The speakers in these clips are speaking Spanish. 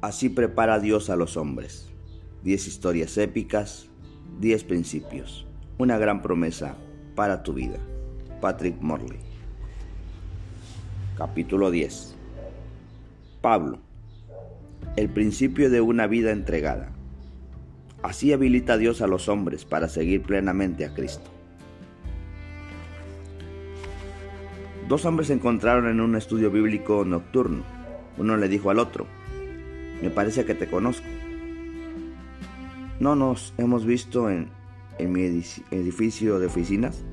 Así prepara Dios a los hombres. Diez historias épicas, diez principios. Una gran promesa para tu vida. Patrick Morley. Capítulo 10. Pablo. El principio de una vida entregada. Así habilita Dios a los hombres para seguir plenamente a Cristo. Dos hombres se encontraron en un estudio bíblico nocturno. Uno le dijo al otro, me parece que te conozco. No nos hemos visto en, mi edificio de oficinas.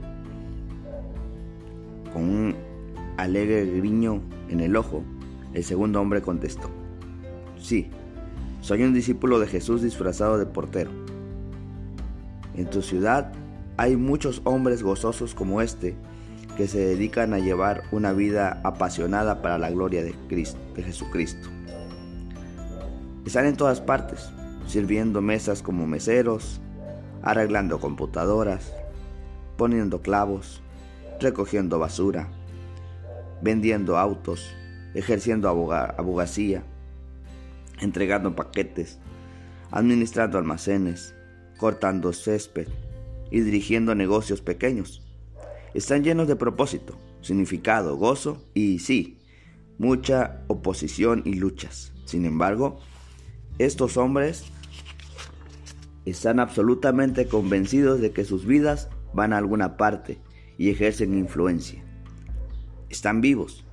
Con un alegre griño en el ojo, el segundo hombre contestó, sí, soy un discípulo de Jesús disfrazado de portero. En tu ciudad hay muchos hombres gozosos como este que se dedican a llevar una vida apasionada para la gloria de, Cristo, de Jesucristo. Están en todas partes, sirviendo mesas como meseros, arreglando computadoras, poniendo clavos, recogiendo basura, vendiendo autos, ejerciendo abogacía, entregando paquetes, administrando almacenes, cortando césped y dirigiendo negocios pequeños. Están llenos de propósito, significado, gozo y sí, mucha oposición y luchas. Sin embargo, estos hombres están absolutamente convencidos de que sus vidas van a alguna parte y ejercen influencia. Están vivos.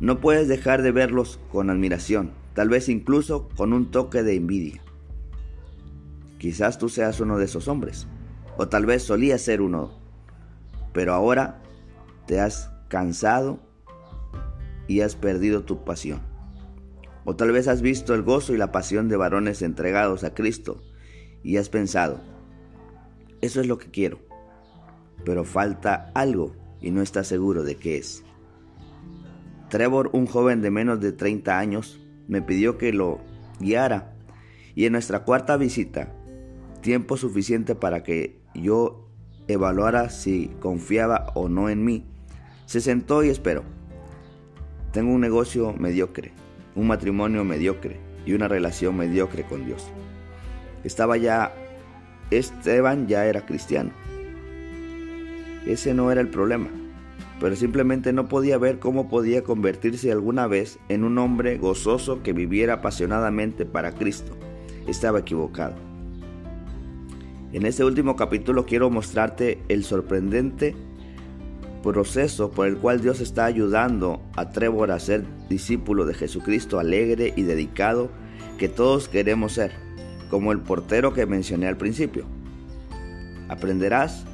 No puedes dejar de verlos con admiración, tal vez incluso con un toque de envidia. Quizás tú seas uno de esos hombres, o tal vez solías ser uno, pero ahora te has cansado y has perdido tu pasión. O tal vez has visto el gozo y la pasión de varones entregados a Cristo y has pensado, eso es lo que quiero, pero falta algo y no estás seguro de qué es. Trevor, un joven de menos de 30 años, me pidió que lo guiara y en nuestra cuarta visita, tiempo suficiente para que yo evaluara si confiaba o no en mí, se sentó y esperó. Tengo un negocio mediocre un matrimonio mediocre y una relación mediocre con Dios. Estaba ya, Esteban ya era cristiano. Ese no era el problema, pero simplemente no podía ver cómo podía convertirse alguna vez en un hombre gozoso que viviera apasionadamente para Cristo. Estaba equivocado. En este último capítulo quiero mostrarte el sorprendente proceso por el cual Dios está ayudando a Trevor a ser discípulo de Jesucristo alegre y dedicado que todos queremos ser, como el portero que mencioné al principio. Aprenderás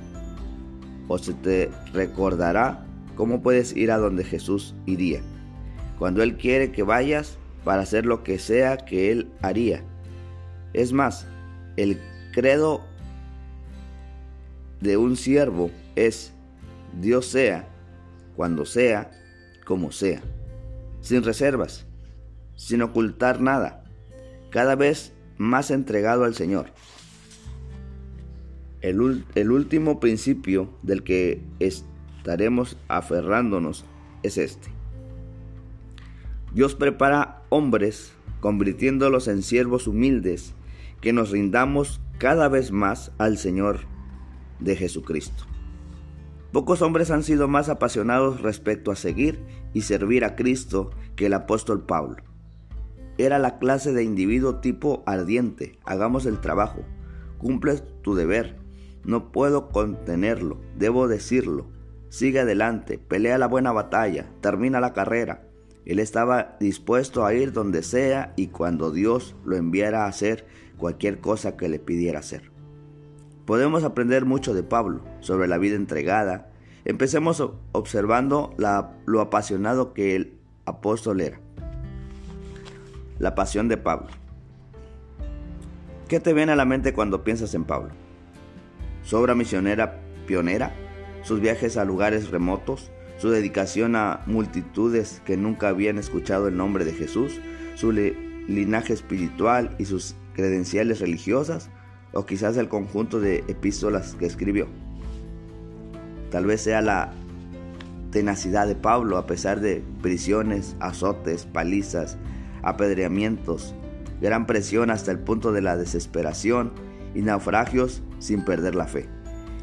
o se te recordará cómo puedes ir a donde Jesús iría, cuando Él quiere que vayas para hacer lo que sea que Él haría. Es más, el credo de un siervo es Dios sea, cuando sea, como sea, sin reservas, sin ocultar nada, cada vez más entregado al Señor. El, el, último principio del que estaremos aferrándonos es este. Dios prepara hombres convirtiéndolos en siervos humildes que nos rindamos cada vez más al Señor de Jesucristo. Pocos hombres han sido más apasionados respecto a seguir y servir a Cristo que el apóstol Pablo. Era la clase de individuo tipo ardiente, hagamos el trabajo, cumple tu deber, no puedo contenerlo, debo decirlo, sigue adelante, pelea la buena batalla, termina la carrera. Él estaba dispuesto a ir donde sea y cuando Dios lo enviara a hacer cualquier cosa que le pidiera hacer. Podemos aprender mucho de Pablo sobre la vida entregada. Empecemos observando lo apasionado que el apóstol era. La pasión de Pablo. ¿Qué te viene a la mente cuando piensas en Pablo? Su obra misionera pionera, sus viajes a lugares remotos, su dedicación a multitudes que nunca habían escuchado el nombre de Jesús, su linaje espiritual y sus credenciales religiosas, o quizás el conjunto de epístolas que escribió. Tal vez sea la tenacidad de Pablo a pesar de prisiones, azotes, palizas, apedreamientos, gran presión hasta el punto de la desesperación y naufragios sin perder la fe.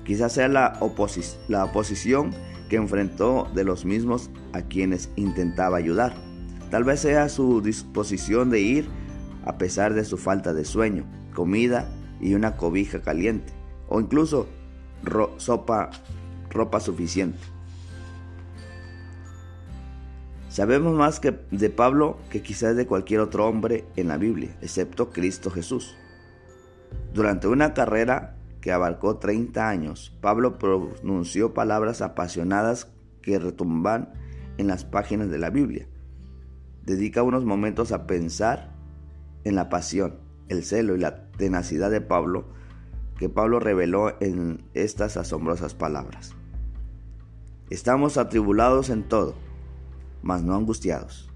Quizás sea la, la oposición que enfrentó de los mismos a quienes intentaba ayudar. Tal vez sea su disposición de ir a pesar de su falta de sueño, comida y una cobija caliente, o incluso sopa, ropa suficiente. Sabemos más que de Pablo que quizás de cualquier otro hombre en la Biblia, excepto Cristo Jesús. Durante una carrera que abarcó 30 años, Pablo pronunció palabras apasionadas que retumban en las páginas de la Biblia. Dedica unos momentos a pensar en la pasión, el celo y la tenacidad de Pablo que Pablo reveló en estas asombrosas palabras. Estamos atribulados en todo, mas no angustiados,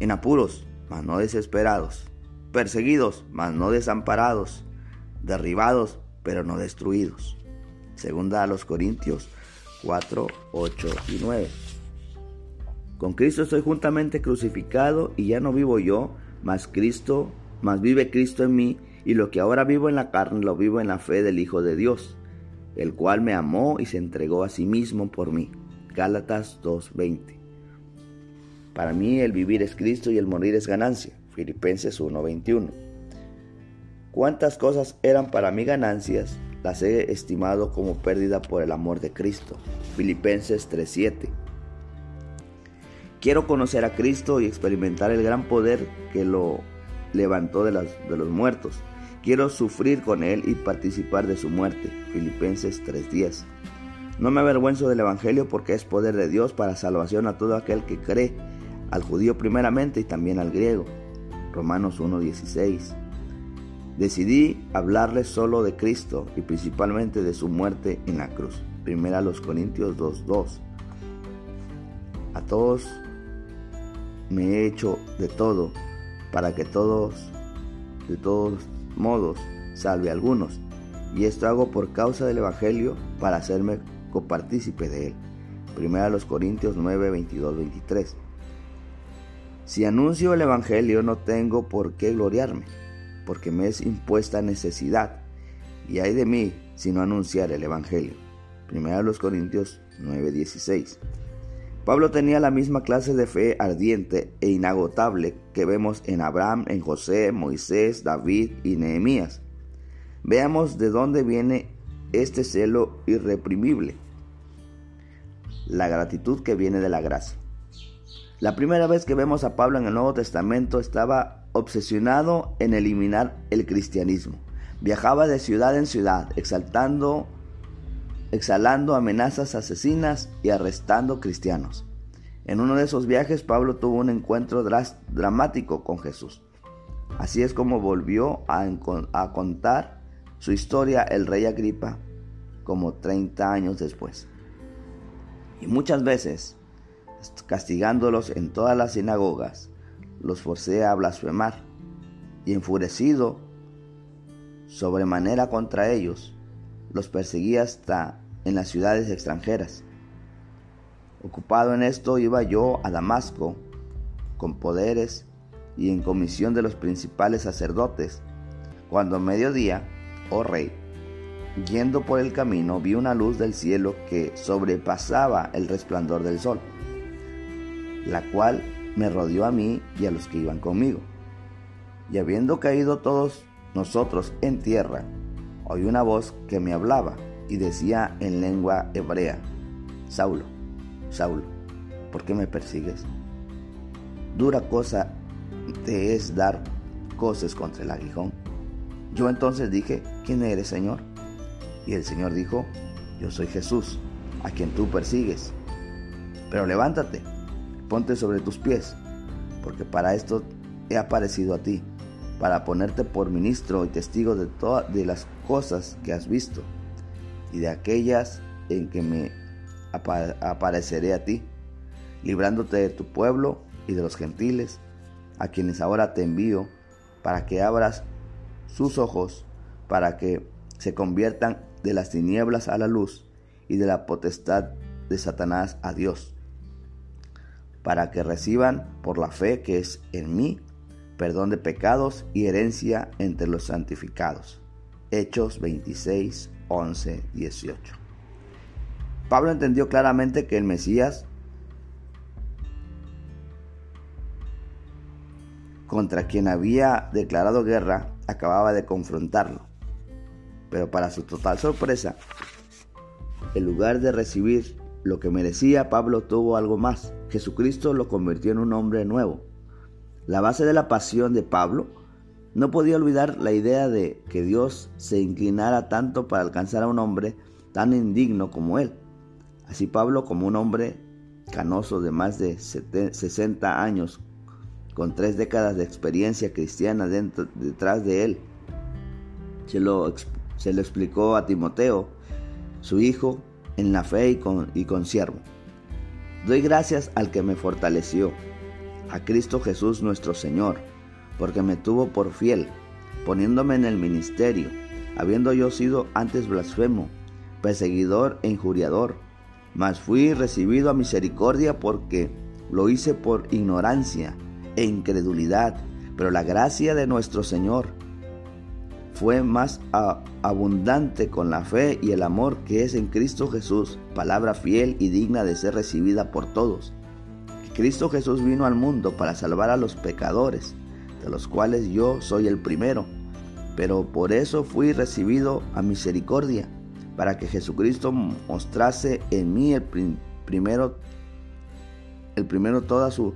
en apuros, mas no desesperados, perseguidos, mas no desamparados, derribados, pero no destruidos. Segunda a los Corintios 4, 8 y 9. Con Cristo estoy juntamente crucificado y ya no vivo yo, mas Cristo, mas vive Cristo en mí, y lo que ahora vivo en la carne lo vivo en la fe del Hijo de Dios, el cual me amó y se entregó a sí mismo por mí. Gálatas 2:20. Para mí el vivir es Cristo y el morir es ganancia. Filipenses 1:21. Cuántas cosas eran para mí ganancias, las he estimado como pérdida por el amor de Cristo. Filipenses 3:7. Quiero conocer a Cristo y experimentar el gran poder que lo levantó de, de los muertos. Quiero sufrir con Él y participar de su muerte. Filipenses 3:10. No me avergüenzo del Evangelio porque es poder de Dios para salvación a todo aquel que cree al judío primeramente y también al griego. Romanos 1.16. Decidí hablarles solo de Cristo y principalmente de su muerte en la cruz. Primera los Corintios 2.2. A todos me he hecho de todo para que todos, de todos modos, salve a algunos. Y esto hago por causa del Evangelio para hacerme copartícipe de él. Primera los Corintios 9, 22, 23. Si anuncio el Evangelio no tengo por qué gloriarme, porque me es impuesta necesidad, y hay de mí si no anunciar el Evangelio. Primera los Corintios 9:16. Pablo tenía la misma clase de fe ardiente e inagotable que vemos en Abraham, en José, Moisés, David y Nehemías. Veamos de dónde viene este celo irreprimible. La gratitud que viene de la gracia. La primera vez que vemos a Pablo en el Nuevo Testamento estaba obsesionado en eliminar el cristianismo. Viajaba de ciudad en ciudad, exaltando, exhalando amenazas asesinas y arrestando cristianos. En uno de esos viajes Pablo tuvo un encuentro dramático con Jesús. Así es como volvió a, a contar su historia el rey Agripa como 30 años después. Y muchas veces castigándolos en todas las sinagogas, los forcé a blasfemar, y enfurecido sobremanera contra ellos, los perseguí hasta en las ciudades extranjeras. Ocupado en esto iba yo a Damasco con poderes y en comisión de los principales sacerdotes, cuando a mediodía, oh rey, yendo por el camino vi una luz del cielo que sobrepasaba el resplandor del sol la cual me rodeó a mí y a los que iban conmigo. Y habiendo caído todos nosotros en tierra, oí una voz que me hablaba y decía en lengua hebrea, Saulo, Saulo, ¿por qué me persigues? Dura cosa te es dar cosas contra el aguijón. Yo entonces dije, ¿quién eres, Señor? Y el Señor dijo, yo soy Jesús, a quien tú persigues. Pero levántate ponte sobre tus pies, porque para esto he aparecido a ti, para ponerte por ministro y testigo de todas de las cosas que has visto y de aquellas en que me apareceré a ti, librándote de tu pueblo y de los gentiles, a quienes ahora te envío, para que abras sus ojos, para que se conviertan de las tinieblas a la luz y de la potestad de Satanás a Dios para que reciban por la fe que es en mí perdón de pecados y herencia entre los santificados. Hechos 26, 11, 18. Pablo entendió claramente que el Mesías contra quien había declarado guerra acababa de confrontarlo. Pero para su total sorpresa, en lugar de recibir lo que merecía, Pablo tuvo algo más. Jesucristo lo convirtió en un hombre nuevo. La base de la pasión de Pablo no podía olvidar la idea de que Dios se inclinara tanto para alcanzar a un hombre tan indigno como él. Así Pablo, como un hombre canoso de más de 60 años, con tres décadas de experiencia cristiana detrás de él, se lo, explicó a Timoteo, su hijo, en la fe y con, y con siervo. Doy gracias al que me fortaleció, a Cristo Jesús nuestro Señor, porque me tuvo por fiel, poniéndome en el ministerio, habiendo yo sido antes blasfemo, perseguidor e injuriador, mas fui recibido a misericordia porque lo hice por ignorancia e incredulidad, pero la gracia de nuestro Señor fue más abundante con la fe y el amor que es en Cristo Jesús, palabra fiel y digna de ser recibida por todos. Cristo Jesús vino al mundo para salvar a los pecadores, de los cuales yo soy el primero, pero por eso fui recibido a misericordia, para que Jesucristo mostrase en mí el primero, el primero toda su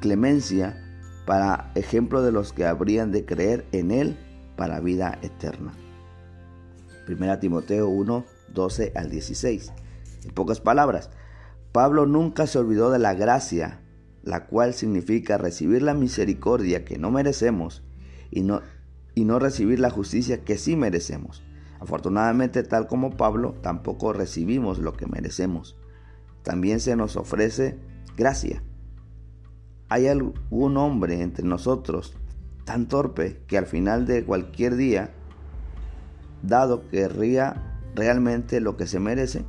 clemencia para ejemplo de los que habrían de creer en Él para vida eterna. 1 Timoteo 1, 12 al 16. En pocas palabras, Pablo nunca se olvidó de la gracia, la cual significa recibir la misericordia que no merecemos y no, y no recibir la justicia que sí merecemos. Afortunadamente, tal como Pablo, tampoco recibimos lo que merecemos. También se nos ofrece gracia. ¿Hay algún hombre entre nosotros tan torpe que al final de cualquier día, dado querría realmente lo que se merece?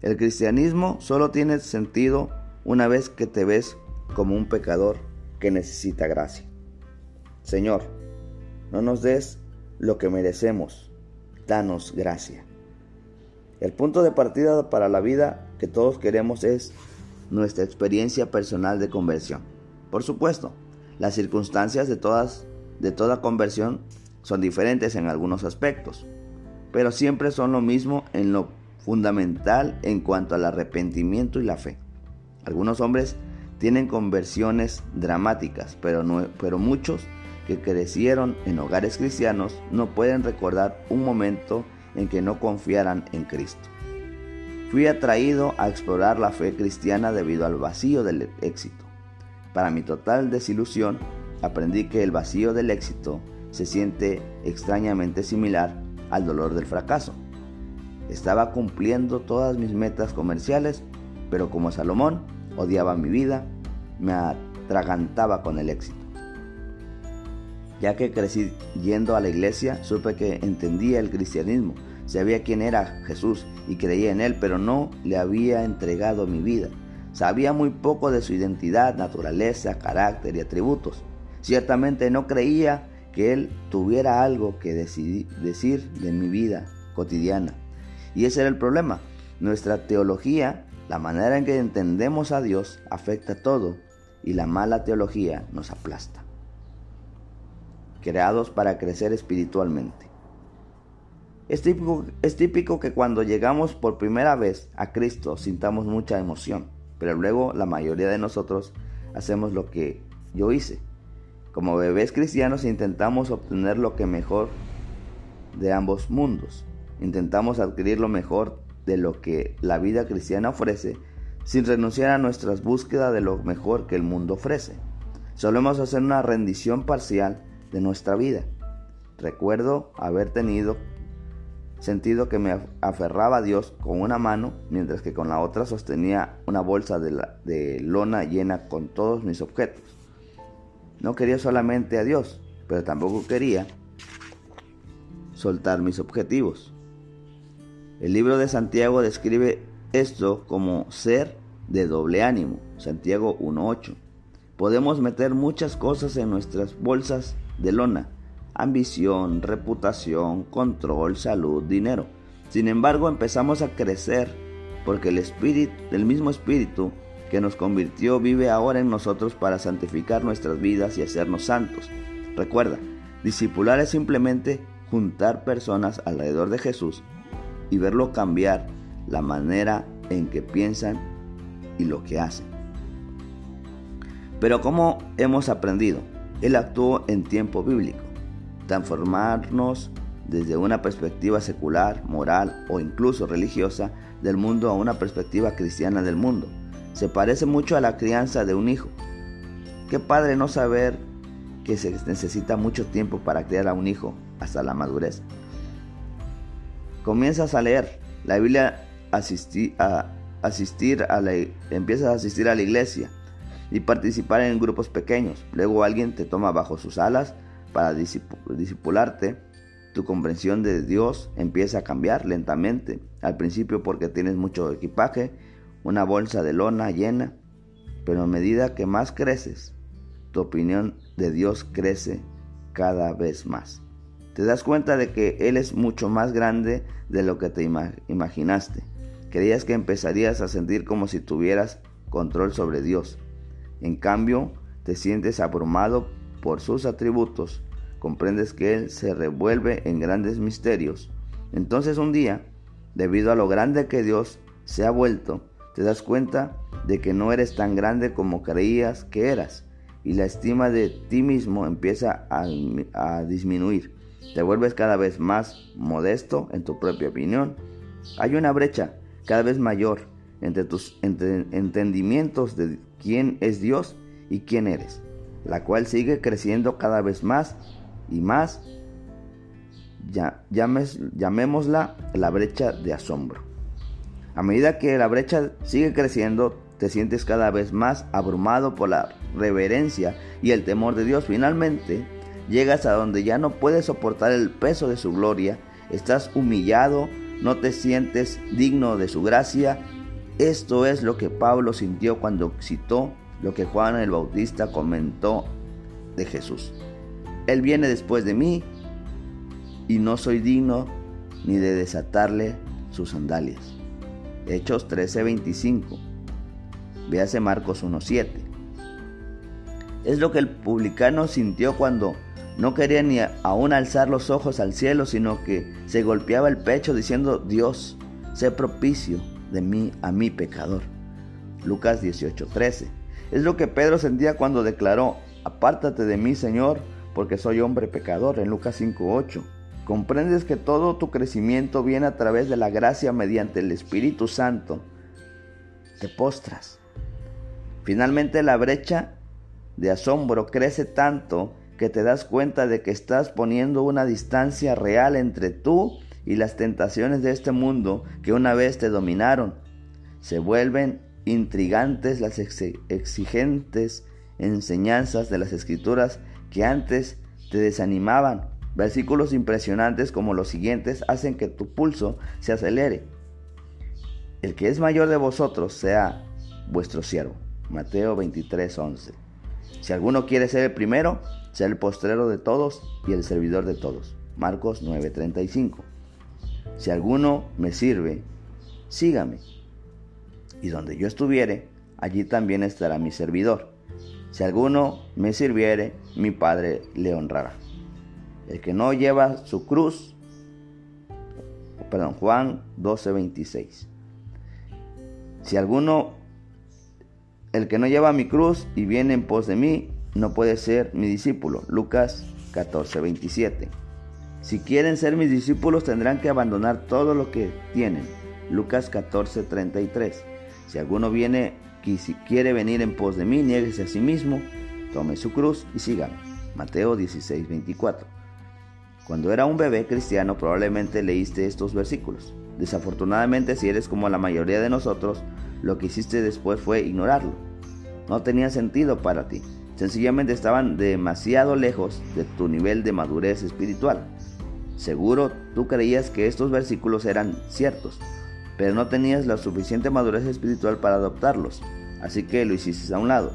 El cristianismo solo tiene sentido una vez que te ves como un pecador que necesita gracia. Señor, no nos des lo que merecemos, danos gracia. El punto de partida para la vida que todos queremos es nuestra experiencia personal de conversión. Por supuesto, las circunstancias de, todas, de toda conversión son diferentes en algunos aspectos, pero siempre son lo mismo en lo fundamental en cuanto al arrepentimiento y la fe. Algunos hombres tienen conversiones dramáticas, pero, no, pero muchos que crecieron en hogares cristianos no pueden recordar un momento en que no confiaran en Cristo. Fui atraído a explorar la fe cristiana debido al vacío del éxito. Para mi total desilusión, aprendí que el vacío del éxito se siente extrañamente similar al dolor del fracaso. Estaba cumpliendo todas mis metas comerciales, pero como Salomón odiaba mi vida, me atragantaba con el éxito. Ya que crecí yendo a la iglesia, supe que entendía el cristianismo Sabía quién era Jesús y creía en él, pero no le había entregado mi vida. Sabía muy poco de su identidad, naturaleza, carácter y atributos. Ciertamente no creía que él tuviera algo que decir de mi vida cotidiana. Y ese era el problema. Nuestra teología, la manera en que entendemos a Dios, afecta todo y la mala teología nos aplasta. Creados para crecer espiritualmente. Es típico, es típico que cuando llegamos por primera vez a Cristo sintamos mucha emoción, pero luego la mayoría de nosotros hacemos lo que yo hice. Como bebés cristianos intentamos obtener lo que mejor de ambos mundos. Intentamos adquirir lo mejor de lo que la vida cristiana ofrece sin renunciar a nuestras búsquedas de lo mejor que el mundo ofrece. Solemos hacer una rendición parcial de nuestra vida. Recuerdo haber tenido sentido que me aferraba a Dios con una mano, mientras que con la otra sostenía una bolsa de, lona llena con todos mis objetos. No quería solamente a Dios, pero tampoco quería soltar mis objetivos. El libro de Santiago describe esto como ser de doble ánimo, Santiago 1.8. Podemos meter muchas cosas en nuestras bolsas de lona. Ambición, reputación, control, salud, dinero. Sin embargo, empezamos a crecer porque el espíritu, el mismo espíritu que nos convirtió vive ahora en nosotros para santificar nuestras vidas y hacernos santos. Recuerda, discipular es simplemente juntar personas alrededor de Jesús y verlo cambiar la manera en que piensan y lo que hacen. Pero como hemos aprendido, Él actuó en tiempo bíblico. Transformarnos desde una perspectiva secular, moral o incluso religiosa del mundo a una perspectiva cristiana del mundo. Se parece mucho a la crianza de un hijo. Qué padre no saber que se necesita mucho tiempo para criar a un hijo hasta la madurez. Comienzas a leer la Biblia, asistir a, asistir a la, empiezas a asistir a la iglesia y participar en grupos pequeños. Luego alguien te toma bajo sus alas para disipularte. Tu comprensión de Dios empieza a cambiar lentamente. Al principio porque tienes mucho equipaje, una bolsa de lona llena, pero a medida que más creces, tu opinión de Dios crece cada vez más. Te das cuenta de que Él es mucho más grande de lo que te imaginaste. Creías que empezarías a sentir como si tuvieras control sobre Dios. En cambio, te sientes abrumado por sus atributos. Comprendes que Él se revuelve en grandes misterios. Entonces un día, debido a lo grande que Dios se ha vuelto, te das cuenta de que no eres tan grande como creías que eras y la estima de ti mismo empieza a, disminuir. Te vuelves cada vez más modesto en tu propia opinión. Hay una brecha cada vez mayor entre tus entendimientos de quién es Dios y quién eres, la cual sigue creciendo cada vez más y más. Ya, llamémosla la brecha de asombro. A medida que la brecha sigue creciendo, te sientes cada vez más abrumado por la reverencia y el temor de Dios. Finalmente, llegas a donde ya no puedes soportar el peso de su gloria, estás humillado, no te sientes digno de su gracia. Esto es lo que Pablo sintió cuando citó lo que Juan el Bautista comentó de Jesús. Él viene después de mí y no soy digno ni de desatarle sus sandalias. Hechos 13:25 Véase Marcos 1.7. Es lo que el publicano sintió cuando no quería ni aún alzar los ojos al cielo, sino que se golpeaba el pecho diciendo, Dios, sé propicio de mí a mi pecador. Lucas 18:13. Es lo que Pedro sentía cuando declaró, apártate de mí, Señor, porque soy hombre pecador, en Lucas 5:8. Comprendes que todo tu crecimiento viene a través de la gracia mediante el Espíritu Santo. Te postras Finalmente la brecha de asombro crece tanto que te das cuenta de que estás poniendo una distancia real entre tú y las tentaciones de este mundo que una vez te dominaron. Se vuelven intrigantes las exigentes enseñanzas de las escrituras que antes te desanimaban. Versículos impresionantes como los siguientes hacen que tu pulso se acelere. El que es mayor de vosotros sea vuestro siervo. Mateo 23, 11. Si alguno quiere ser el primero, sea el postrero de todos y el servidor de todos. Marcos 9:35. Si alguno me sirve, sígame. Y donde yo estuviere, allí también estará mi servidor. Si alguno me sirviere, mi Padre le honrará. El que no lleva su cruz, perdón, Juan 12:26. Si alguno el que no lleva mi cruz y viene en pos de mí, no puede ser mi discípulo. Lucas 14, 27. Si quieren ser mis discípulos tendrán que abandonar todo lo que tienen. Lucas 14, 33. Si alguno viene y quiere venir en pos de mí, nieguese a sí mismo, tome su cruz y sígame. Mateo 16, 24. Cuando era un bebé cristiano probablemente leíste estos versículos. Desafortunadamente si eres como la mayoría de nosotros, lo que hiciste después fue ignorarlo. No tenía sentido para ti. Sencillamente estaban demasiado lejos de tu nivel de madurez espiritual. Seguro tú creías que estos versículos eran ciertos, pero no tenías la suficiente madurez espiritual para adoptarlos, así que lo hiciste a un lado.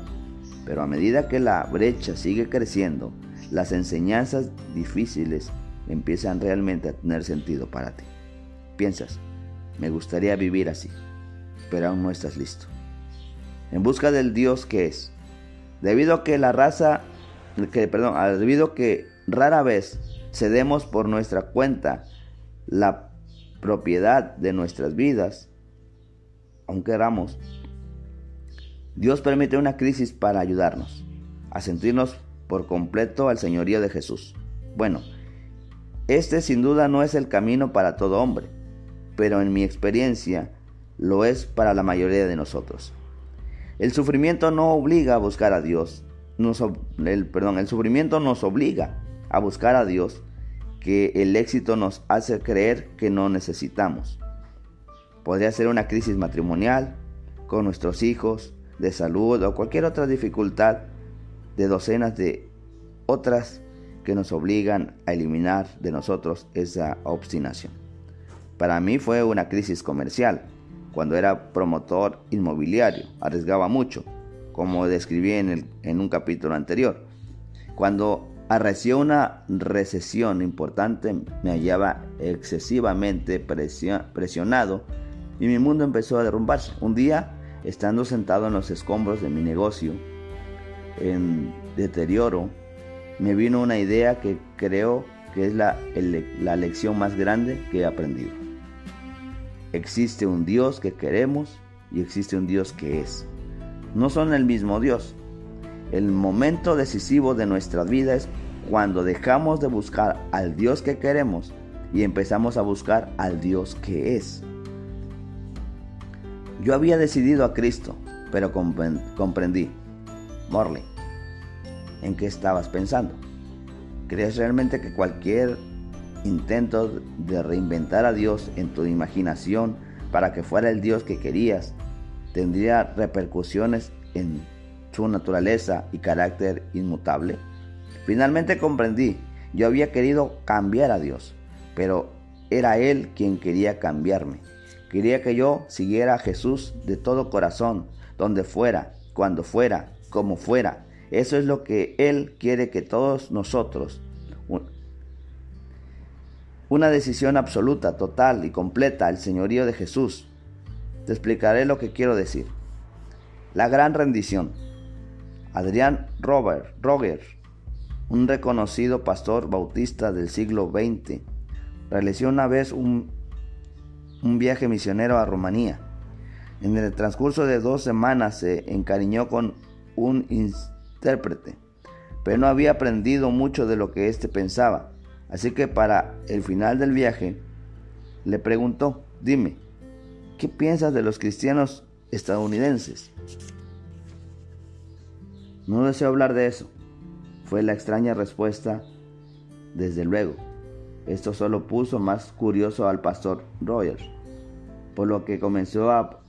Pero a medida que la brecha sigue creciendo, las enseñanzas difíciles empiezan realmente a tener sentido para ti. Piensas, me gustaría vivir así, pero aún no estás listo. En busca del Dios que es. Debido a que la raza, que, perdón, debido a que rara vez cedemos por nuestra cuenta la propiedad de nuestras vidas, aunque queramos, Dios permite una crisis para ayudarnos a sentirnos por completo al señorío de Jesús. Bueno, este sin duda no es el camino para todo hombre, pero en mi experiencia lo es para la mayoría de nosotros. El sufrimiento no obliga a buscar a Dios, el, perdón, el sufrimiento nos obliga a buscar a Dios, que el éxito nos hace creer que no necesitamos. Podría ser una crisis matrimonial, con nuestros hijos, de salud o cualquier otra dificultad de docenas de otras que nos obligan a eliminar de nosotros esa obstinación. Para mí fue una crisis comercial. Cuando era promotor inmobiliario, arriesgaba mucho, como describí en, en un capítulo anterior. Cuando arreció una recesión importante, me hallaba excesivamente presionado y mi mundo empezó a derrumbarse. Un día estando sentado en los escombros de mi negocio en deterioro, me vino una idea que creo que es la, la lección más grande que he aprendido. Existe un Dios que queremos y existe un Dios que es. No son el mismo Dios. El momento decisivo de nuestra vida es cuando dejamos de buscar al Dios que queremos y empezamos a buscar al Dios que es. Yo había decidido a Cristo, pero comprendí. Morley, ¿en qué estabas pensando? ¿Crees realmente que cualquier intento de reinventar a Dios en tu imaginación para que fuera el Dios que querías tendría repercusiones en su naturaleza y carácter inmutable? Finalmente comprendí, yo había querido cambiar a Dios, pero era Él quien quería cambiarme. Quería que yo siguiera a Jesús de todo corazón, donde fuera, cuando fuera, como fuera. Eso es lo que Él quiere que todos nosotros. Una decisión absoluta, total y completa al señorío de Jesús. Te explicaré lo que quiero decir. La gran rendición. Adrián Robert, Roger, un reconocido pastor bautista del siglo XX, realizó una vez un un viaje misionero a Rumanía. En el transcurso de dos semanas se encariñó con un intérprete, pero no había aprendido mucho de lo que éste pensaba. Así que para el final del viaje le preguntó, dime, ¿qué piensas de los cristianos estadounidenses? No deseo hablar de eso, fue la extraña respuesta, desde luego. Esto solo puso más curioso al pastor Rogers, por lo que comenzó a,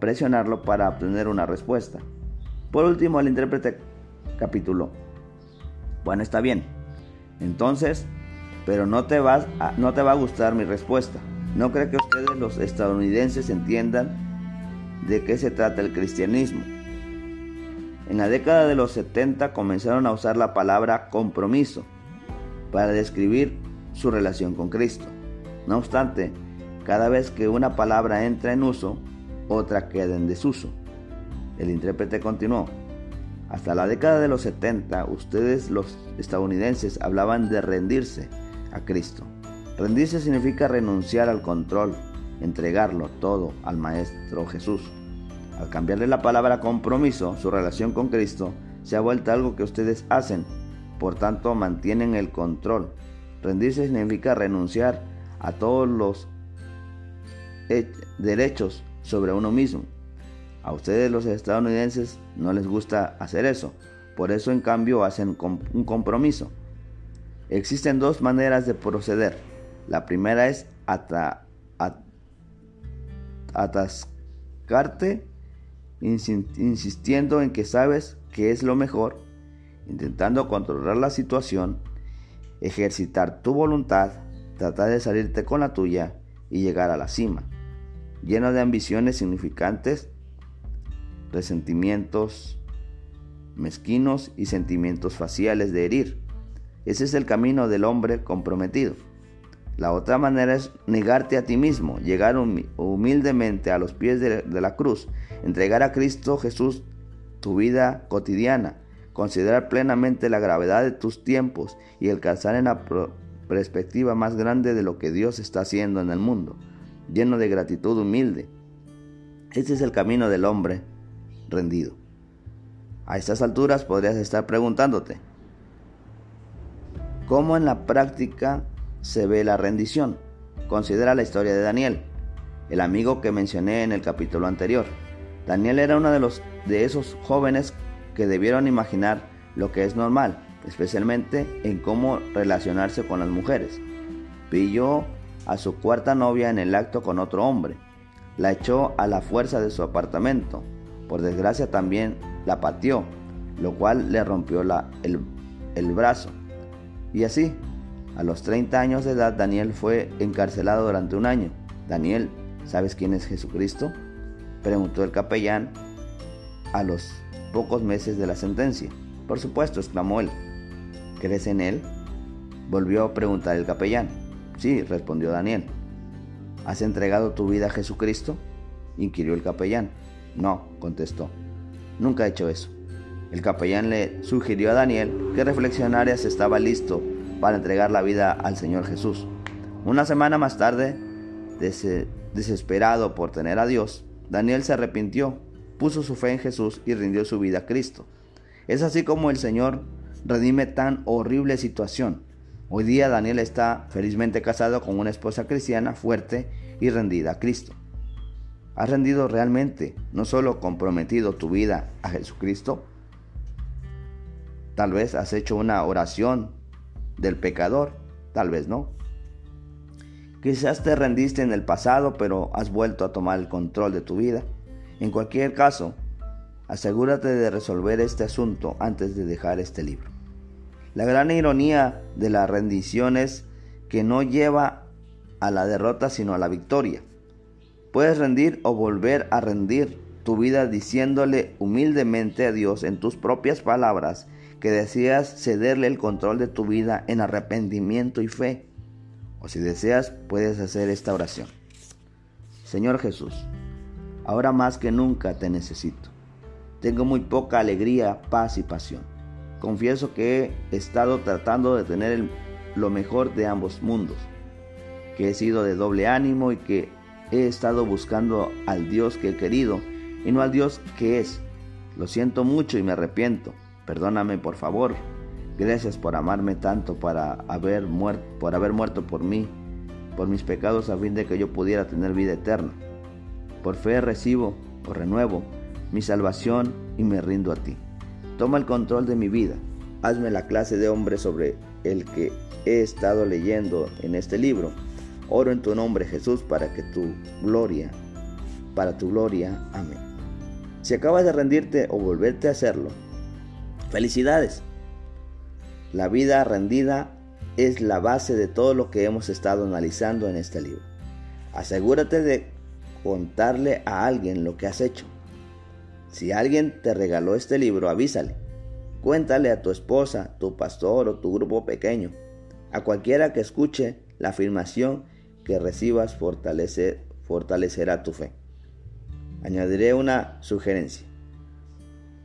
presionarlo para obtener una respuesta. Por último, el intérprete capituló. Bueno, está bien. Entonces, pero no te, vas no te va a gustar mi respuesta. No creo que ustedes los estadounidenses entiendan de qué se trata el cristianismo. En la década de los 70 comenzaron a usar la palabra compromiso para describir su relación con Cristo. No obstante, cada vez que una palabra entra en uso, otra queda en desuso. El intérprete continuó. Hasta la década de los 70, ustedes los estadounidenses hablaban de rendirse a Cristo. Rendirse significa renunciar al control, entregarlo todo al Maestro Jesús. Al cambiarle la palabra compromiso, su relación con Cristo se ha vuelto algo que ustedes hacen, por tanto mantienen el control, Rendirse significa renunciar a todos los derechos sobre uno mismo. A ustedes los estadounidenses no les gusta hacer eso, por eso en cambio hacen un compromiso. Existen dos maneras de proceder. La primera es atascarte insistiendo en que sabes que es lo mejor, intentando controlar la situación ejercitar tu voluntad, tratar de salirte con la tuya y llegar a la cima, lleno de ambiciones significantes, resentimientos mezquinos y sentimientos faciales de herir. Ese es el camino del hombre comprometido. La otra manera es negarte a ti mismo, llegar humildemente a los pies de, la cruz, entregar a Cristo Jesús tu vida cotidiana, considerar plenamente la gravedad de tus tiempos y alcanzar en la perspectiva más grande de lo que Dios está haciendo en el mundo, lleno de gratitud humilde. Ese es el camino del hombre rendido. A estas alturas podrías estar preguntándote, ¿cómo en la práctica se ve la rendición? Considera la historia de Daniel, el amigo que mencioné en el capítulo anterior. Daniel era uno de, los, de esos jóvenes que debieron imaginar lo que es normal, especialmente en cómo relacionarse con las mujeres. Pilló a su cuarta novia en el acto con otro hombre. La echó a la fuerza de su apartamento. Por desgracia también la pateó, lo cual le rompió el, el brazo. Y así, a los 30 años de edad, Daniel fue encarcelado durante un año. Daniel, ¿sabes quién es Jesucristo? Preguntó el capellán a los pocos meses de la sentencia. Por supuesto, exclamó él. ¿Crees en él? Volvió a preguntar el capellán. Sí, respondió Daniel. ¿Has entregado tu vida a Jesucristo? inquirió el capellán. No, contestó. Nunca he hecho eso. El capellán le sugirió a Daniel que reflexionara si estaba listo para entregar la vida al Señor Jesús. Una semana más tarde, desesperado por tener a Dios, Daniel se arrepintió, puso su fe en Jesús y rindió su vida a Cristo. Es así como el Señor redime tan horrible situación. Hoy día Daniel está felizmente casado con una esposa cristiana fuerte y rendida a Cristo. ¿Has rendido realmente, no solo comprometido tu vida a Jesucristo? Tal vez has hecho una oración del pecador, tal vez no. Quizás te rendiste en el pasado, pero has vuelto a tomar el control de tu vida. En cualquier caso, asegúrate de resolver este asunto antes de dejar este libro. La gran ironía de la rendición es que no lleva a la derrota sino a la victoria. Puedes rendir o volver a rendir tu vida diciéndole humildemente a Dios en tus propias palabras que deseas cederle el control de tu vida en arrepentimiento y fe. O si deseas, puedes hacer esta oración. Señor Jesús, ahora más que nunca te necesito. Tengo muy poca alegría, paz y pasión. Confieso que he estado tratando de tener lo mejor de ambos mundos, que he sido de doble ánimo y que he estado buscando al Dios que he querido y no al Dios que es. Lo siento mucho y me arrepiento. Perdóname por favor. Gracias por amarme tanto para haber muerto, por haber muerto por mí, por mis pecados a fin de que yo pudiera tener vida eterna. Por fe recibo o renuevo mi salvación y me rindo a ti. Toma el control de mi vida. Hazme la clase de hombre sobre el que he estado leyendo en este libro. Oro en tu nombre Jesús para que tu gloria, para tu gloria. Amén. Si acabas de rendirte o volverte a hacerlo, Felicidades. La vida rendida es la base de todo lo que hemos estado analizando en este libro. Asegúrate de contarle a alguien lo que has hecho. Si alguien te regaló este libro, avísale. Cuéntale a tu esposa, tu pastor o tu grupo pequeño. A cualquiera que escuche la afirmación que recibas fortalecerá tu fe. Añadiré una sugerencia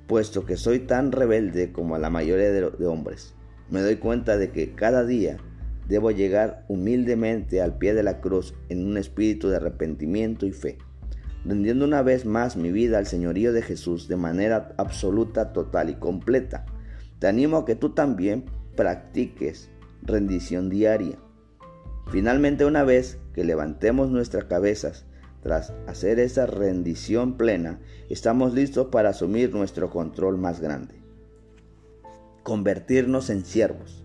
puesto que soy tan rebelde como la mayoría de, hombres. Me doy cuenta de que cada día debo llegar humildemente al pie de la cruz en un espíritu de arrepentimiento y fe, rendiendo una vez más mi vida al señorío de Jesús de manera absoluta, total y completa. Te animo a que tú también practiques rendición diaria. Finalmente, una vez que levantemos nuestras cabezas tras hacer esa rendición plena, estamos listos para asumir nuestro control más grande. Convertirnos en siervos.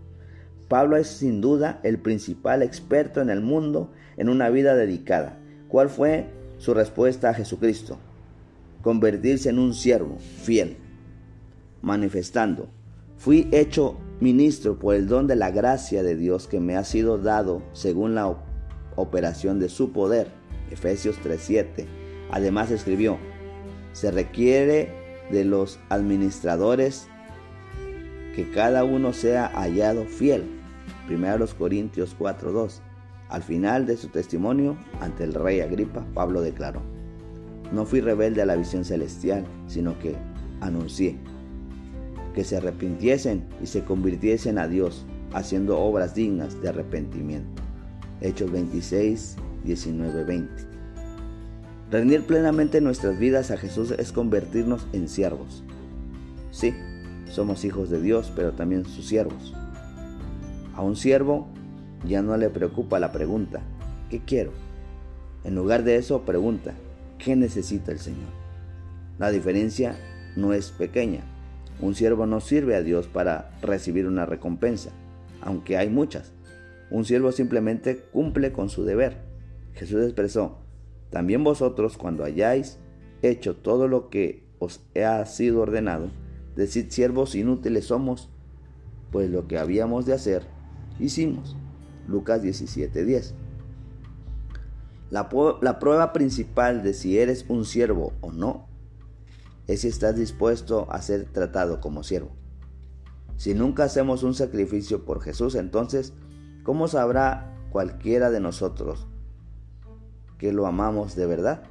Pablo es sin duda el principal experto en el mundo en una vida dedicada. ¿Cuál fue su respuesta a Jesucristo? Convertirse en un siervo fiel, manifestando, fui hecho ministro por el don de la gracia de Dios que me ha sido dado según la operación de su poder Efesios 3:7. Además escribió, se requiere de los administradores que cada uno sea hallado fiel. 1 Corintios 4:2. Al final de su testimonio ante el rey Agripa, Pablo declaró, no fui rebelde a la visión celestial, sino que anuncié que se arrepintiesen y se convirtiesen a Dios, haciendo obras dignas de arrepentimiento. Hechos 26, 19, 20. Rendir plenamente nuestras vidas a Jesús es convertirnos en siervos. Sí, somos hijos de Dios, pero también sus siervos. A un siervo ya no le preocupa la pregunta, ¿qué quiero? En lugar de eso pregunta, ¿qué necesita el Señor? La diferencia no es pequeña. Un siervo no sirve a Dios para recibir una recompensa, aunque hay muchas. Un siervo simplemente cumple con su deber. Jesús expresó, también vosotros cuando hayáis hecho todo lo que os ha sido ordenado, decid siervos inútiles somos, pues lo que habíamos de hacer, hicimos. Lucas 17:10. La, la, prueba principal de si eres un siervo o no es si estás dispuesto a ser tratado como siervo. Si nunca hacemos un sacrificio por Jesús, entonces, ¿cómo sabrá cualquiera de nosotros que lo amamos de verdad?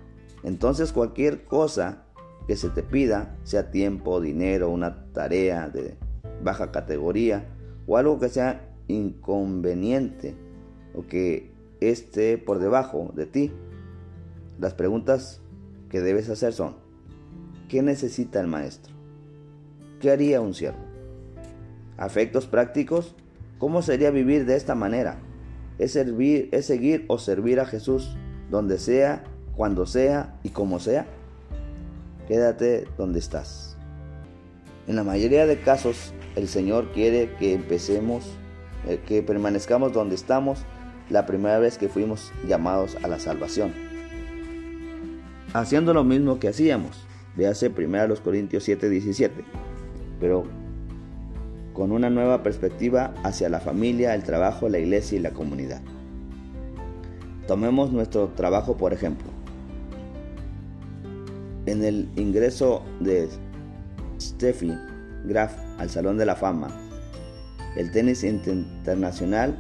Entonces cualquier cosa que se te pida, sea tiempo, dinero, una tarea de baja categoría o algo que sea inconveniente o que esté por debajo de ti, las preguntas que debes hacer son, ¿Qué necesita el maestro? ¿Qué haría un siervo? ¿Afectos prácticos? ¿Cómo sería vivir de esta manera? ¿Es, servir, ¿Es seguir o servir a Jesús donde sea, cuando sea y como sea? Quédate donde estás. En la mayoría de casos, el Señor quiere que empecemos, eh, que permanezcamos donde estamos la primera vez que fuimos llamados a la salvación. Haciendo lo mismo que hacíamos, Véase primero los Corintios 7, 17. Pero con una nueva perspectiva hacia la familia, el trabajo, la iglesia y la comunidad. Tomemos nuestro trabajo por ejemplo. En el ingreso de Steffi Graf al Salón de la Fama, el tenis internacional,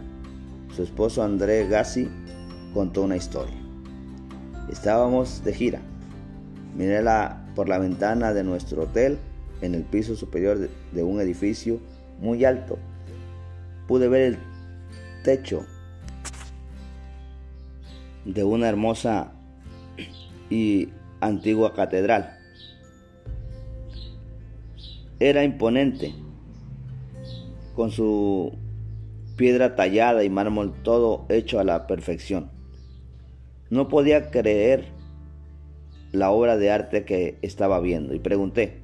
su esposo André Gassi contó una historia. Estábamos de gira. Miré la por la ventana de nuestro hotel en el piso superior de un edificio muy alto. Pude ver el techo de una hermosa y antigua catedral. Era imponente, con su piedra tallada y mármol todo hecho a la perfección. No podía creer la obra de arte que estaba viendo y pregunté,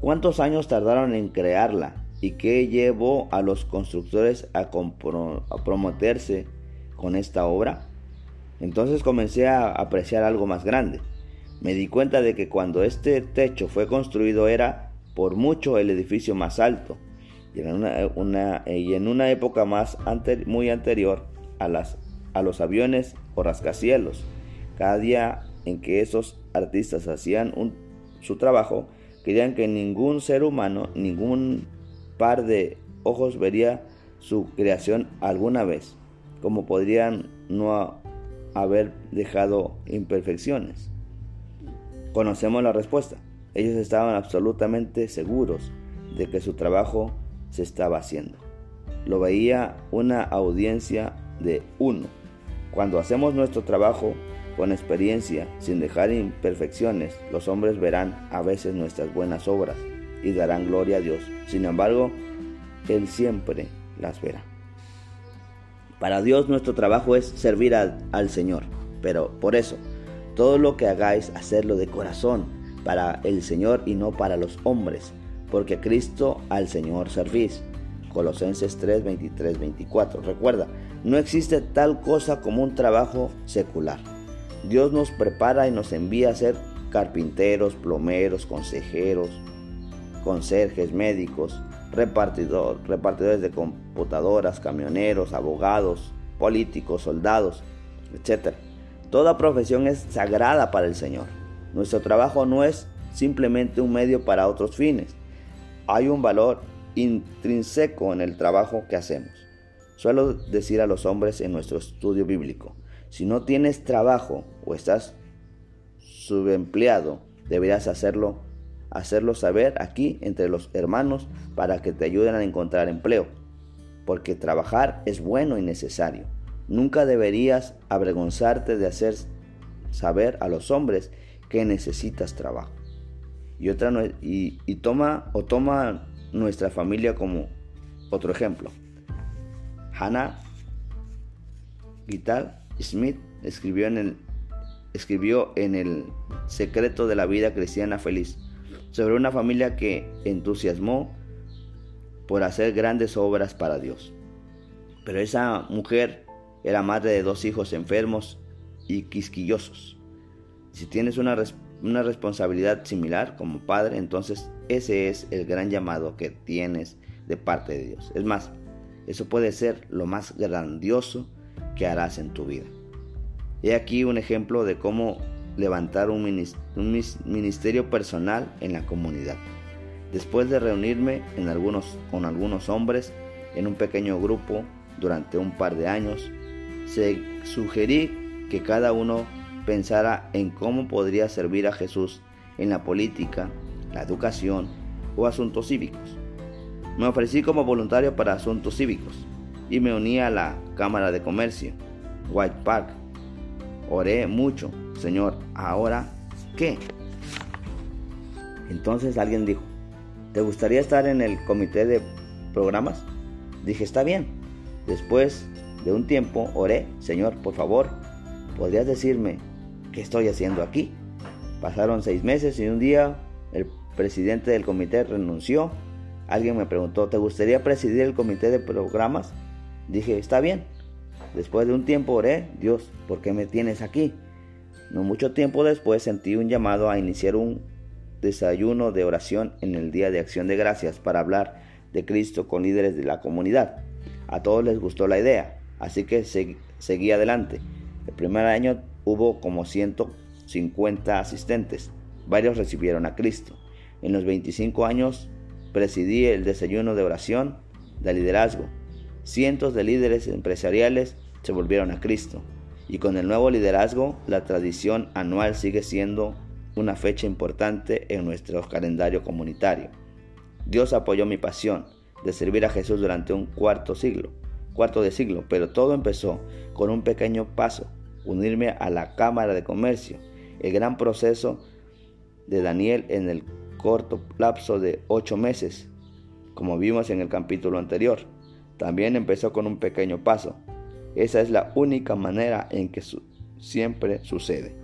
¿cuántos años tardaron en crearla? ¿Y qué llevó a los constructores a, prometerse con esta obra? Entonces comencé a apreciar algo más grande. Me di cuenta de que cuando este techo fue construido era por mucho el edificio más alto y en una, y en una época más muy anterior a, las, a los aviones o rascacielos. Cada día en que esos artistas hacían su trabajo, creían que ningún ser humano, ningún par de ojos vería su creación alguna vez, como podrían no haber dejado imperfecciones. Conocemos la respuesta. Ellos estaban absolutamente seguros de que su trabajo se estaba haciendo. Lo veía una audiencia de uno. Cuando hacemos nuestro trabajo, con experiencia, sin dejar imperfecciones, los hombres verán a veces nuestras buenas obras y darán gloria a Dios. Sin embargo, Él siempre las verá. Para Dios nuestro trabajo es servir al Señor, pero por eso, todo lo que hagáis, hacerlo de corazón, para el Señor y no para los hombres, porque Cristo al Señor servís. Colosenses 3, 23, 24. Recuerda, no existe tal cosa como un trabajo secular. Dios nos prepara y nos envía a ser carpinteros, plomeros, consejeros, conserjes, médicos, repartidores de computadoras, camioneros, abogados, políticos, soldados, etc. Toda profesión es sagrada para el Señor. Nuestro trabajo no es simplemente un medio para otros fines. Hay un valor intrínseco en el trabajo que hacemos. Suelo decir a los hombres en nuestro estudio bíblico, si no tienes trabajo o estás subempleado, deberías hacerlo, hacerlo saber aquí entre los hermanos para que te ayuden a encontrar empleo, porque trabajar es bueno y necesario. Nunca deberías avergonzarte de hacer saber a los hombres que necesitas trabajo. Y, otra, y, y toma o toma nuestra familia como otro ejemplo. Hannah Gital Smith escribió en, el, escribió en El secreto de la vida cristiana feliz sobre una familia que entusiasmó por hacer grandes obras para Dios. Pero esa mujer era madre de dos hijos enfermos y quisquillosos. Si tienes una, una responsabilidad similar como padre, entonces ese es el gran llamado que tienes de parte de Dios. Es más, eso puede ser lo más grandioso que harás en tu vida. He aquí un ejemplo de cómo levantar un ministerio personal en la comunidad. Después de reunirme con algunos hombres en un pequeño grupo durante un par de años, se sugerí que cada uno pensara en cómo podría servir a Jesús en la política, la educación o asuntos cívicos. Me ofrecí como voluntario para asuntos cívicos y me uní a la Cámara de Comercio, White Park. Oré mucho, Señor, ¿ahora qué? Entonces alguien dijo, ¿te gustaría estar en el comité de programas? Dije, está bien. Después de un tiempo oré, Señor, por favor, ¿podrías decirme qué estoy haciendo aquí? Pasaron seis meses y un día el presidente del comité renunció Alguien me preguntó, ¿te gustaría presidir el comité de programas? Dije, está bien. Después de un tiempo oré, Dios, ¿por qué me tienes aquí? No mucho tiempo después sentí un llamado a iniciar un desayuno de oración en el Día de Acción de Gracias para hablar de Cristo con líderes de la comunidad. A todos les gustó la idea, así que seguí adelante. El primer año hubo como 150 asistentes, varios recibieron a Cristo. En los 25 años presidí el desayuno de oración de liderazgo. Cientos de líderes empresariales se volvieron a Cristo. Y con el nuevo liderazgo, la tradición anual sigue siendo una fecha importante en nuestro calendario comunitario. Dios apoyó mi pasión de servir a Jesús durante un cuarto siglo, cuarto de siglo, pero todo empezó con un pequeño paso, unirme a la Cámara de Comercio, el gran proceso de Daniel en el corto lapso de ocho meses, como vimos en el capítulo anterior. También empezó con un pequeño paso. Esa es la única manera en que siempre sucede.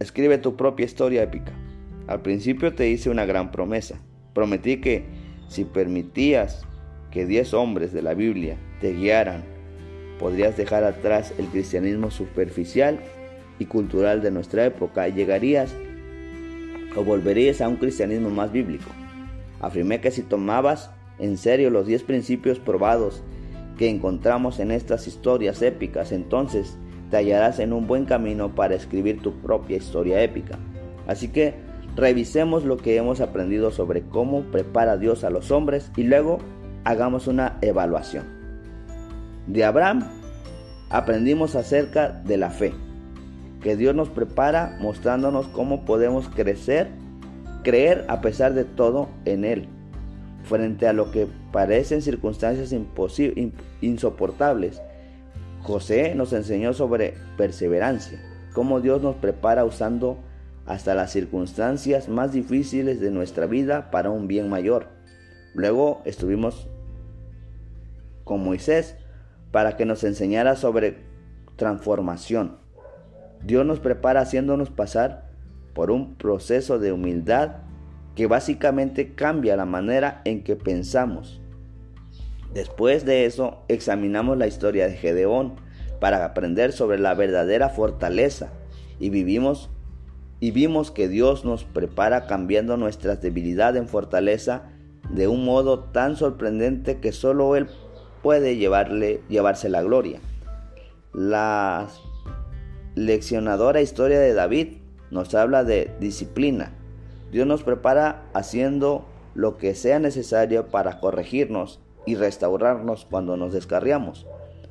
Escribe tu propia historia épica. Al principio te hice una gran promesa. Prometí que si permitías que diez hombres de la Biblia te guiaran, podrías dejar atrás el cristianismo superficial y cultural de nuestra época y llegarías o volverías a un cristianismo más bíblico. Afirmé que si tomabas en serio los 10 principios probados que encontramos en estas historias épicas, entonces te hallarás en un buen camino para escribir tu propia historia épica. Así que revisemos lo que hemos aprendido sobre cómo prepara Dios a los hombres y luego hagamos una evaluación. De Abraham aprendimos acerca de la fe que Dios nos prepara mostrándonos cómo podemos crecer, creer a pesar de todo en Él, frente a lo que parecen circunstancias insoportables. José nos enseñó sobre perseverancia, cómo Dios nos prepara usando hasta las circunstancias más difíciles de nuestra vida para un bien mayor. Luego estuvimos con Moisés para que nos enseñara sobre transformación Dios nos prepara haciéndonos pasar por un proceso de humildad que básicamente cambia la manera en que pensamos. Después de eso, examinamos la historia de Gedeón para aprender sobre la verdadera fortaleza y vivimos y vimos que Dios nos prepara cambiando nuestras debilidades en fortaleza de un modo tan sorprendente que solo él puede llevarle llevarse la gloria. Las leccionadora historia de David nos habla de disciplina. Dios nos prepara haciendo lo que sea necesario para corregirnos y restaurarnos cuando nos descarriamos.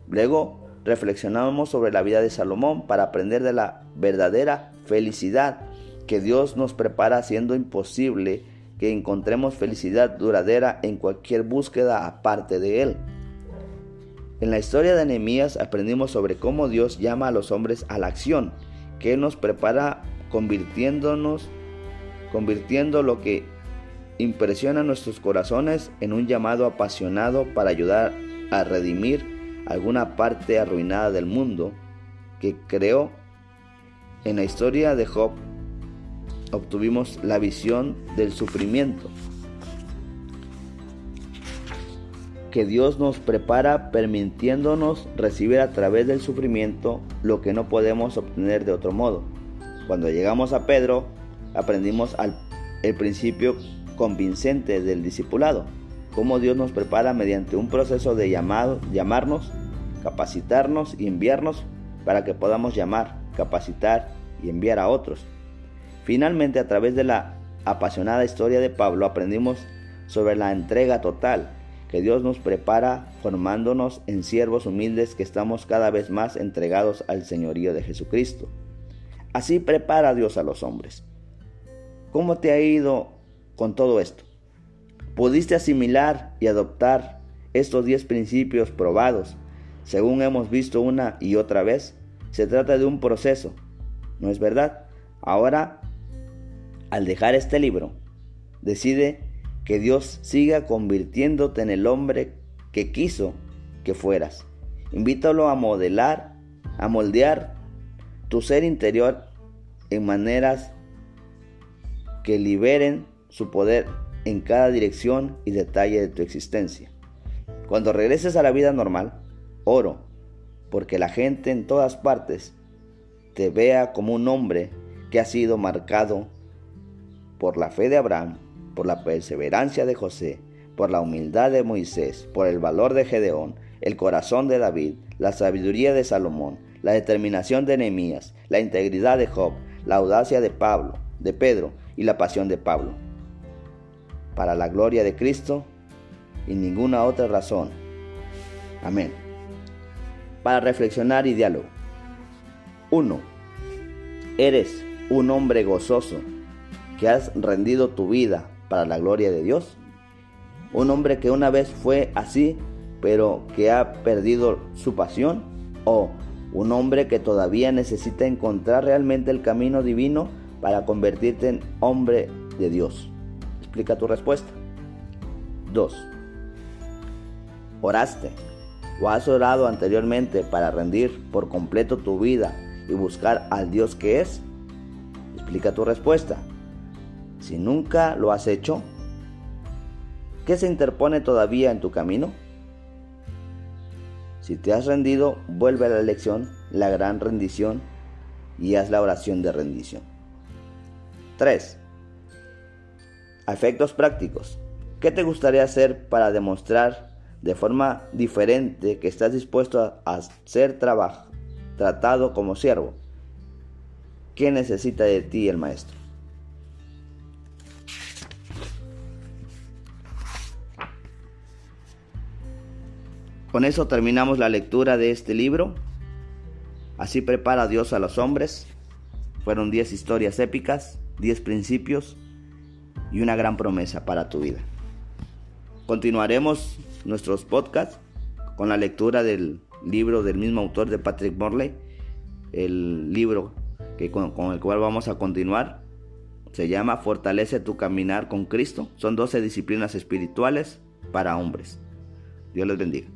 Luego reflexionamos sobre la vida de Salomón para aprender de la verdadera felicidad que Dios nos prepara siendo imposible que encontremos felicidad duradera en cualquier búsqueda aparte de Él. En la historia de Nehemías aprendimos sobre cómo Dios llama a los hombres a la acción, que Él nos prepara convirtiéndonos, convirtiendo lo que impresiona nuestros corazones en un llamado apasionado para ayudar a redimir alguna parte arruinada del mundo que creó. En la historia de Job obtuvimos la visión del sufrimiento que Dios nos prepara permitiéndonos recibir a través del sufrimiento lo que no podemos obtener de otro modo. Cuando llegamos a Pedro, aprendimos el principio convincente del discipulado, cómo Dios nos prepara mediante un proceso de llamado, llamarnos, capacitarnos y enviarnos para que podamos llamar, capacitar y enviar a otros. Finalmente, a través de la apasionada historia de Pablo, aprendimos sobre la entrega total, que Dios nos prepara formándonos en siervos humildes que estamos cada vez más entregados al señorío de Jesucristo. Así prepara Dios a los hombres. ¿Cómo te ha ido con todo esto? ¿Pudiste asimilar y adoptar estos diez principios probados, según hemos visto una y otra vez? Se trata de un proceso, ¿no es verdad? Ahora, al dejar este libro, decide que Dios siga convirtiéndote en el hombre que quiso que fueras. Invítalo a modelar, a moldear tu ser interior en maneras que liberen su poder en cada dirección y detalle de tu existencia. Cuando regreses a la vida normal, oro porque la gente en todas partes te vea como un hombre que ha sido marcado por la fe de Abraham por la perseverancia de José, por la humildad de Moisés, por el valor de Gedeón, el corazón de David, la sabiduría de Salomón, la determinación de Nehemías, la integridad de Job, la audacia de Pablo, de Pedro y la pasión de Pablo. Para la gloria de Cristo y ninguna otra razón. Amén. Para reflexionar y diálogo. 1. Eres un hombre gozoso que has rendido tu vida para la gloria de Dios. Un hombre que una vez fue así, pero que ha perdido su pasión. O un hombre que todavía necesita encontrar realmente el camino divino para convertirte en hombre de Dios. Explica tu respuesta. 2. ¿Oraste o has orado anteriormente para rendir por completo tu vida y buscar al Dios que es? Explica tu respuesta. Si nunca lo has hecho, ¿qué se interpone todavía en tu camino? Si te has rendido, vuelve a la lección, la gran rendición, y haz la oración de rendición. 3. Efectos prácticos. ¿Qué te gustaría hacer para demostrar de forma diferente que estás dispuesto a, ser tratado como siervo? ¿Qué necesita de ti el maestro? Con eso terminamos la lectura de este libro. Así prepara Dios a los hombres. Fueron 10 historias épicas, 10 principios y una gran promesa para tu vida. Continuaremos nuestros podcasts con la lectura del libro del mismo autor de Patrick Morley, el libro que con, con el cual vamos a continuar. Se llama Fortalece tu caminar con Cristo. Son 12 disciplinas espirituales para hombres. Dios les bendiga.